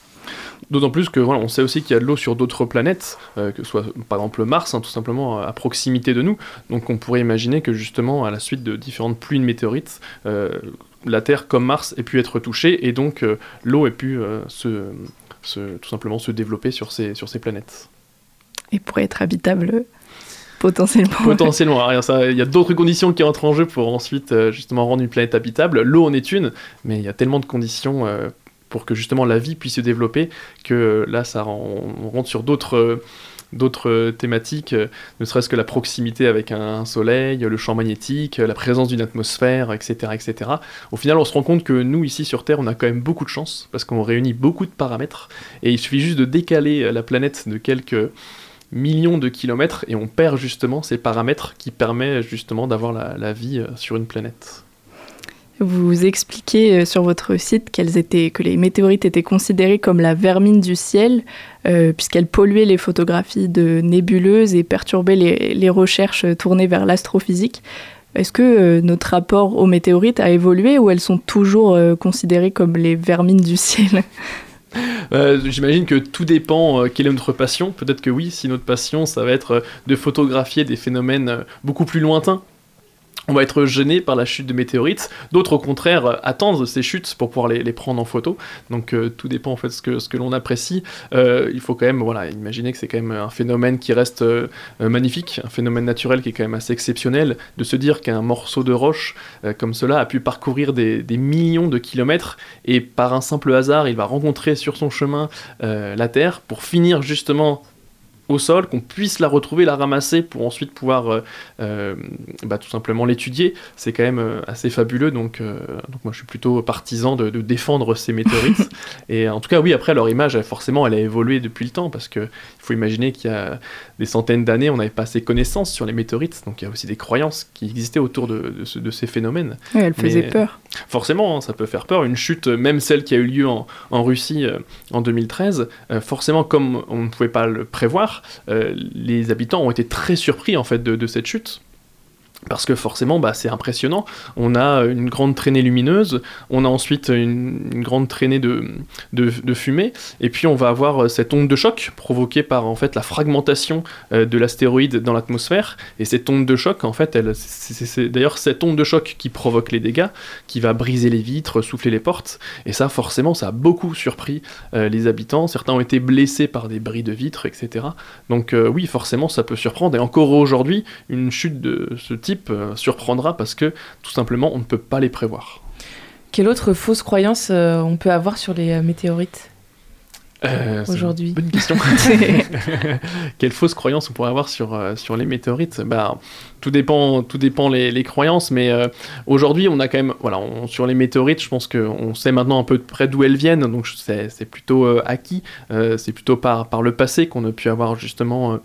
D'autant plus que voilà, on sait aussi qu'il y a de l'eau sur d'autres planètes, euh, que ce soit par exemple Mars, hein, tout simplement à proximité de nous. Donc on pourrait imaginer que justement à la suite de différentes pluies de météorites, euh, la Terre comme Mars ait pu être touchée et donc euh, l'eau ait pu se, se- tout simplement se développer sur ces, sur ces planètes. Et pourrait être habitable potentiellement. Potentiellement, il y a d'autres conditions qui entrent en jeu pour ensuite justement rendre une planète habitable. L'eau en est une, mais il y a tellement de conditions pour que justement la vie puisse se développer que euh, là, ça, on rentre sur d'autres. euh, euh, thématiques, ne serait-ce que la proximité avec un soleil, le champ magnétique, la présence d'une atmosphère, etc., etc. Au final, on se rend compte que nous, ici sur Terre, on a quand même beaucoup de chance, parce qu'on réunit beaucoup de paramètres, et il suffit juste de décaler la planète de quelques millions de kilomètres, et on perd justement ces paramètres qui permettent justement d'avoir la, vie sur une planète. Vous expliquez euh, sur votre site étaient, que les météorites étaient considérées comme la vermine du ciel, euh, puisqu'elles polluaient les photographies de nébuleuses et perturbaient les, recherches euh, tournées vers l'astrophysique. Est-ce que notre rapport aux météorites a évolué ou elles sont toujours considérées comme les vermines du ciel? [laughs] J'imagine que tout dépend quelle est notre passion. Peut-être que oui, si notre passion, ça va être de photographier des phénomènes beaucoup plus lointains. On va être gêné par la chute de météorites. D'autres, au contraire, euh, attendent ces chutes pour pouvoir les, prendre en photo. Donc euh, tout dépend en fait ce que, ce que l'on apprécie. Euh, il faut quand même voilà, imaginer que c'est quand même un phénomène qui reste magnifique, un phénomène naturel qui est quand même assez exceptionnel. De se dire qu'un morceau de roche comme cela a pu parcourir des, millions de kilomètres et par un simple hasard, il va rencontrer sur son chemin la Terre pour finir justement au sol, qu'on puisse la retrouver, la ramasser pour ensuite pouvoir euh, euh, bah, tout simplement l'étudier, c'est quand même euh, assez fabuleux. Donc, donc moi je suis plutôt partisan de, de défendre ces météorites. [laughs] Et en tout cas, oui, après leur image, forcément, elle a évolué depuis le temps parce que il faut imaginer qu'il y a des centaines d'années, on n'avait pas assez connaissances sur les météorites. Donc il y a aussi des croyances qui existaient autour de, de ce- de ces phénomènes. Ouais, elle faisait Mais, peur. Forcément, hein, ça peut faire peur. Une chute, même celle qui a eu lieu en, en Russie en 2013, euh, forcément, comme on ne pouvait pas le prévoir, euh, les habitants ont été très surpris en fait de, de cette chute. Parce que forcément, bah, c'est impressionnant. On a une grande traînée lumineuse, on a ensuite une, grande traînée de, fumée, et puis on va avoir euh, cette onde de choc provoquée par en fait la fragmentation euh, de l'astéroïde dans l'atmosphère. Et cette onde de choc, en fait, c'est- d'ailleurs cette onde de choc qui provoque les dégâts, qui va briser les vitres, souffler les portes. Et ça, forcément, ça a beaucoup surpris euh, les habitants. Certains ont été blessés par des bris de vitres, etc. Donc oui, forcément, ça peut surprendre. Et encore aujourd'hui, une chute de ce type euh, surprendra parce que tout simplement, on ne peut pas les prévoir. Quelle autre fausse croyance euh, on peut avoir sur les euh, météorites Euh, aujourd'hui Bonne question. [laughs] [laughs] Quelle fausse croyance on pourrait avoir sur, sur les météorites? Bah, Tout dépend, tout dépend les, les croyances, mais euh, aujourd'hui, on a quand même, voilà, on- sur les météorites, je pense qu'on sait maintenant un peu de près d'où elles viennent, donc c'est plutôt euh, acquis. C'est plutôt par, par le passé qu'on a pu avoir justement.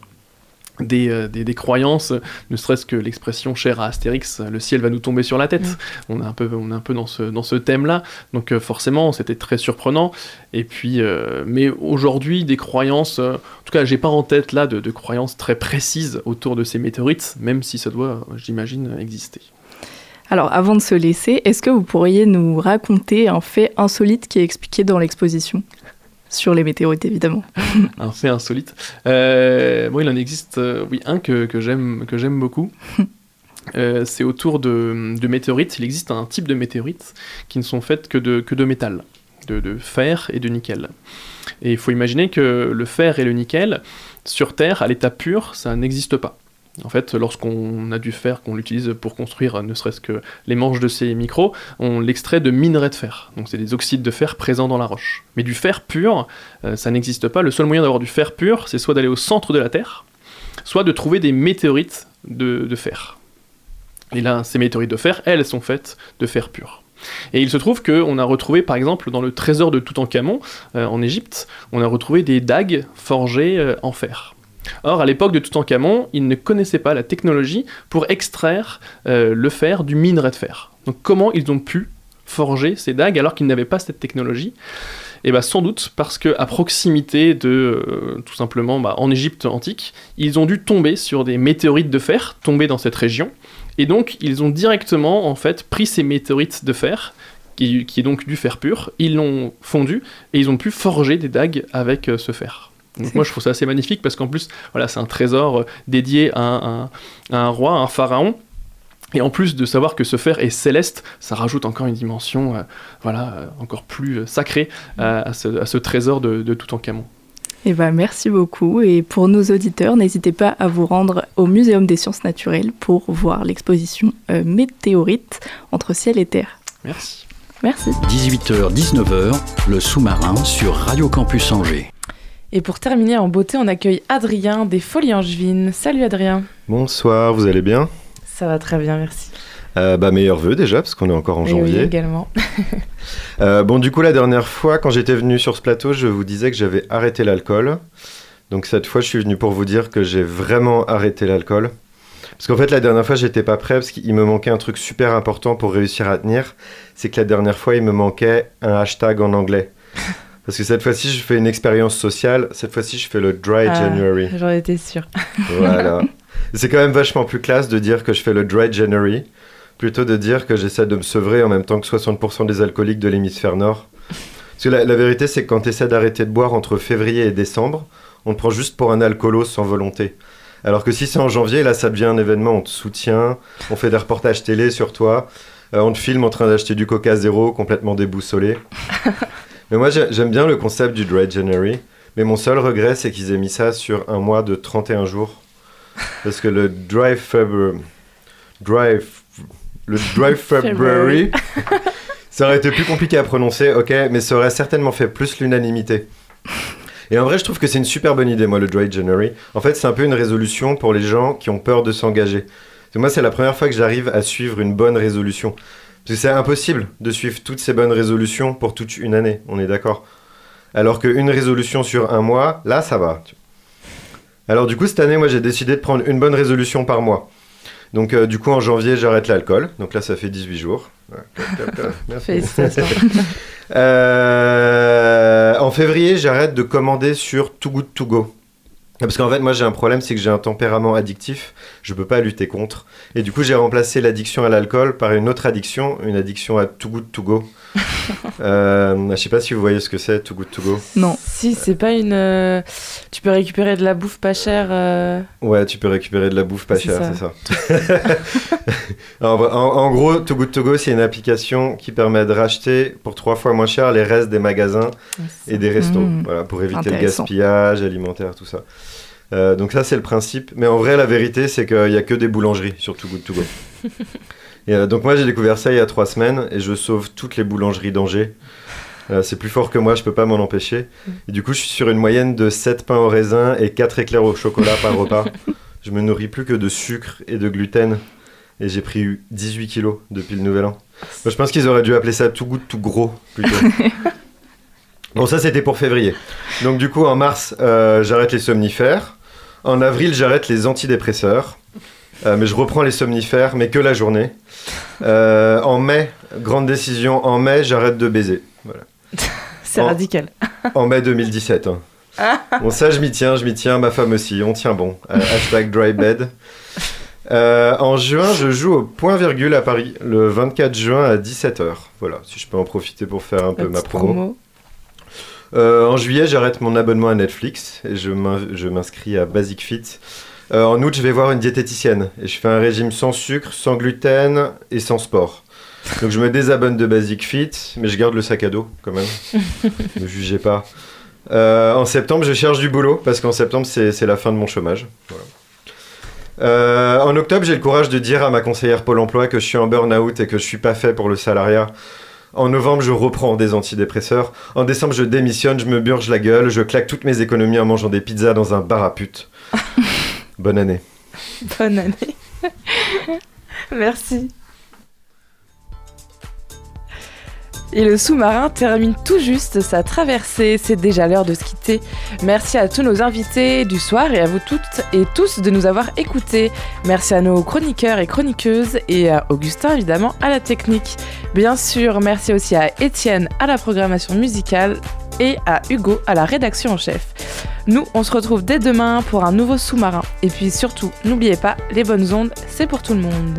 Euh, des, des, des croyances, ne serait-ce que l'expression chère à Astérix, le ciel va nous tomber sur la tête. On est un peu, on est un peu dans ce, dans ce thème-là, donc euh, forcément c'était très surprenant. Et puis, euh, mais aujourd'hui, des croyances, euh, en tout cas, j'ai pas en tête là de, de croyances très précises autour de ces météorites, même si ça doit, j'imagine, exister. Alors, avant de se laisser, est-ce que vous pourriez nous raconter un fait insolite qui est expliqué dans l'exposition? Sur les météorites, évidemment. [laughs] un fait insolite. Euh, bon, il en existe, euh, oui, un que, que j'aime que j'aime beaucoup. [laughs] Euh, c'est autour de, de météorites. Il existe un type de météorites qui ne sont faites que de, que de métal, de, de fer et de nickel. Et il faut imaginer que le fer et le nickel, sur Terre, à l'état pur, ça n'existe pas. En fait, lorsqu'on a du fer qu'on l'utilise pour construire ne serait-ce que les manches de ces micros, on l'extrait de minerais de fer. Donc c'est des oxydes de fer présents dans la roche. Mais du fer pur, euh, ça n'existe pas. Le seul moyen d'avoir du fer pur, c'est soit d'aller au centre de la Terre, soit de trouver des météorites de, fer. Et là, ces météorites de fer, elles sont faites de fer pur. Et il se trouve qu'on a retrouvé, par exemple, dans le trésor de Toutankhamon, euh, en Égypte, on a retrouvé des dagues forgées euh, en fer. Or, à l'époque de Toutankhamon, ils ne connaissaient pas la technologie pour extraire euh, le fer du minerai de fer. Donc, comment ils ont pu forger ces dagues alors qu'ils n'avaient pas cette technologie? Et bah sans doute parce que à proximité de euh, tout simplement bah, en Égypte antique, ils ont dû tomber sur des météorites de fer tombés dans cette région et donc ils ont directement en fait pris ces météorites de fer qui, qui est donc du fer pur, ils l'ont fondu et ils ont pu forger des dagues avec euh, ce fer. Donc moi je trouve ça assez magnifique parce qu'en plus voilà c'est un trésor euh, dédié à un, à un roi, à un pharaon. Et en plus de savoir que ce fer est céleste, ça rajoute encore une dimension, euh, voilà, euh, encore plus sacrée euh, à, ce, à ce trésor de, de Toutankhamon. Eh ben, merci beaucoup. Et pour nos auditeurs, n'hésitez pas à vous rendre au Muséum des sciences naturelles pour voir l'exposition euh, Météorites entre ciel et terre. Merci. Merci. 18h-19h, le sous-marin sur Radio Campus Angers. Et pour terminer en beauté, on accueille Adrien des Folies Angevines. Salut Adrien. Bonsoir, vous allez bien? Ça va très bien, merci. Euh, bah, meilleurs vœux déjà, parce qu'on est encore en Et oui, janvier. également. [laughs] Euh, bon, du coup, la dernière fois, quand j'étais venu sur ce plateau, je vous disais que j'avais arrêté l'alcool. Donc cette fois, je suis venu pour vous dire que j'ai vraiment arrêté l'alcool. Parce qu'en fait, la dernière fois, j'étais pas prêt parce qu'il me manquait un truc super important pour réussir à tenir. C'est que la dernière fois, il me manquait un hashtag en anglais. Parce que cette fois-ci, je fais une expérience sociale. Cette fois-ci, je fais le Dry Ah, January. J'en étais sûre. Voilà. [laughs] C'est quand même vachement plus classe de dire que je fais le Dry January plutôt de dire que j'essaie de me sevrer en même temps que 60% des alcooliques de l'hémisphère nord. Parce que la, la vérité, c'est que quand tu essaies d'arrêter de boire entre février et décembre, on te prend juste pour un alcoolos sans volonté. Alors que si c'est en janvier, là, ça devient un événement, on te soutient, on fait des reportages télé sur toi, euh, on te filme en train d'acheter du Coca Zéro complètement déboussolé. [laughs] mais moi, j'ai- j'aime bien le concept du Dry January, mais mon seul regret, c'est qu'ils aient mis ça sur un mois de 31 jours. Parce que le Dry February... Dry... Le Dry [laughs] February... ça aurait été plus compliqué à prononcer, ok, mais ça aurait certainement fait plus l'unanimité. Et en vrai, je trouve que c'est une super bonne idée, moi, le Dry January. En fait, c'est un peu une résolution pour les gens qui ont peur de s'engager. Moi, c'est la première fois que j'arrive à suivre une bonne résolution. Parce que c'est impossible de suivre toutes ces bonnes résolutions pour toute une année, on est d'accord. Alors qu'une résolution sur un mois, là, ça va. Alors du coup, cette année, moi, j'ai décidé de prendre une bonne résolution par mois. Donc euh, du coup, en janvier, j'arrête l'alcool. Donc là, ça fait 18 jours. Ouais. [laughs] [laughs] Euh, en février, j'arrête de commander sur Too Good To Go. Parce qu'en fait, moi, j'ai un problème, c'est que j'ai un tempérament addictif. Je peux pas lutter contre. Et du coup, j'ai remplacé l'addiction à l'alcool par une autre addiction, une addiction à Too Good To Go. [laughs] euh, je sais pas si vous voyez ce que c'est, Too Good To Go. Non. Si, c'est pas une. euh, Tu peux récupérer de la bouffe pas chère. euh, Ouais, tu peux récupérer de la bouffe pas C'est chère, ça. c'est ça. [laughs] en, en- en gros, Too Good To Go, c'est une application qui permet de racheter pour trois fois moins cher les restes des magasins et des restos. Mmh. Voilà, pour éviter le Intéressant. gaspillage alimentaire, tout ça. Euh, donc ça, c'est le principe. Mais en vrai, la vérité, c'est qu'il n'y a que des boulangeries sur Too Good To Go. [laughs] et, euh, donc moi, j'ai découvert ça il y a trois semaines et je sauve toutes les boulangeries d'Angers. Euh, c'est plus fort que moi, je peux pas m'en empêcher. Et du coup, je suis sur une moyenne de 7 pains au raisin et 4 éclairs au chocolat par repas. Je me nourris plus que de sucre et de gluten. Et j'ai pris 18 kilos depuis le nouvel an. Moi, je pense qu'ils auraient dû appeler ça tout goût, tout gros, plutôt. [laughs] bon, ça, c'était pour février. Donc, du coup, en mars, euh, j'arrête les somnifères. En avril, j'arrête les antidépresseurs. Euh, mais je reprends les somnifères, mais que la journée. Euh, en mai, grande décision, en mai, j'arrête de baiser. Voilà. [laughs] C'est En- radical. [laughs] En mai 2017. hein. Bon, ça, je m'y tiens, je m'y tiens, ma femme aussi, on tient bon. Euh, [laughs] hashtag drybed. Euh, en juin, je joue au point virgule à Paris, le 24 juin à 17h. Voilà, si je peux en profiter pour faire un peu ma promo. promo. En juillet, j'arrête mon abonnement à Netflix et je m'inscris à Basic Fit. Euh, en août, je vais voir une diététicienne et je fais un régime sans sucre, sans gluten et sans sport. Donc je me désabonne de Basic Fit, mais je garde le sac à dos quand même. [laughs] ne jugez pas. Euh, en septembre, je cherche du boulot parce qu'en septembre, c'est c'est la fin de mon chômage. Voilà. Euh, en octobre, j'ai le courage de dire à ma conseillère Pôle emploi que je suis en burn-out et que je suis pas fait pour le salariat. En novembre, je reprends des antidépresseurs. En décembre, je démissionne, je me burge la gueule, je claque toutes mes économies en mangeant des pizzas dans un bar à pute. [laughs] Bonne année. [laughs] Bonne année. [laughs] Merci. Et le sous-marin termine tout juste sa traversée. C'est déjà l'heure de se quitter. Merci à tous nos invités du soir et à vous toutes et tous de nous avoir écoutés. Merci à nos chroniqueurs et chroniqueuses et à Augustin évidemment à la technique. Bien sûr, merci aussi à Étienne à la programmation musicale et à Hugo à la rédaction en chef. Nous, on se retrouve dès demain pour un nouveau sous-marin. Et puis surtout, n'oubliez pas, les bonnes ondes, c'est pour tout le monde.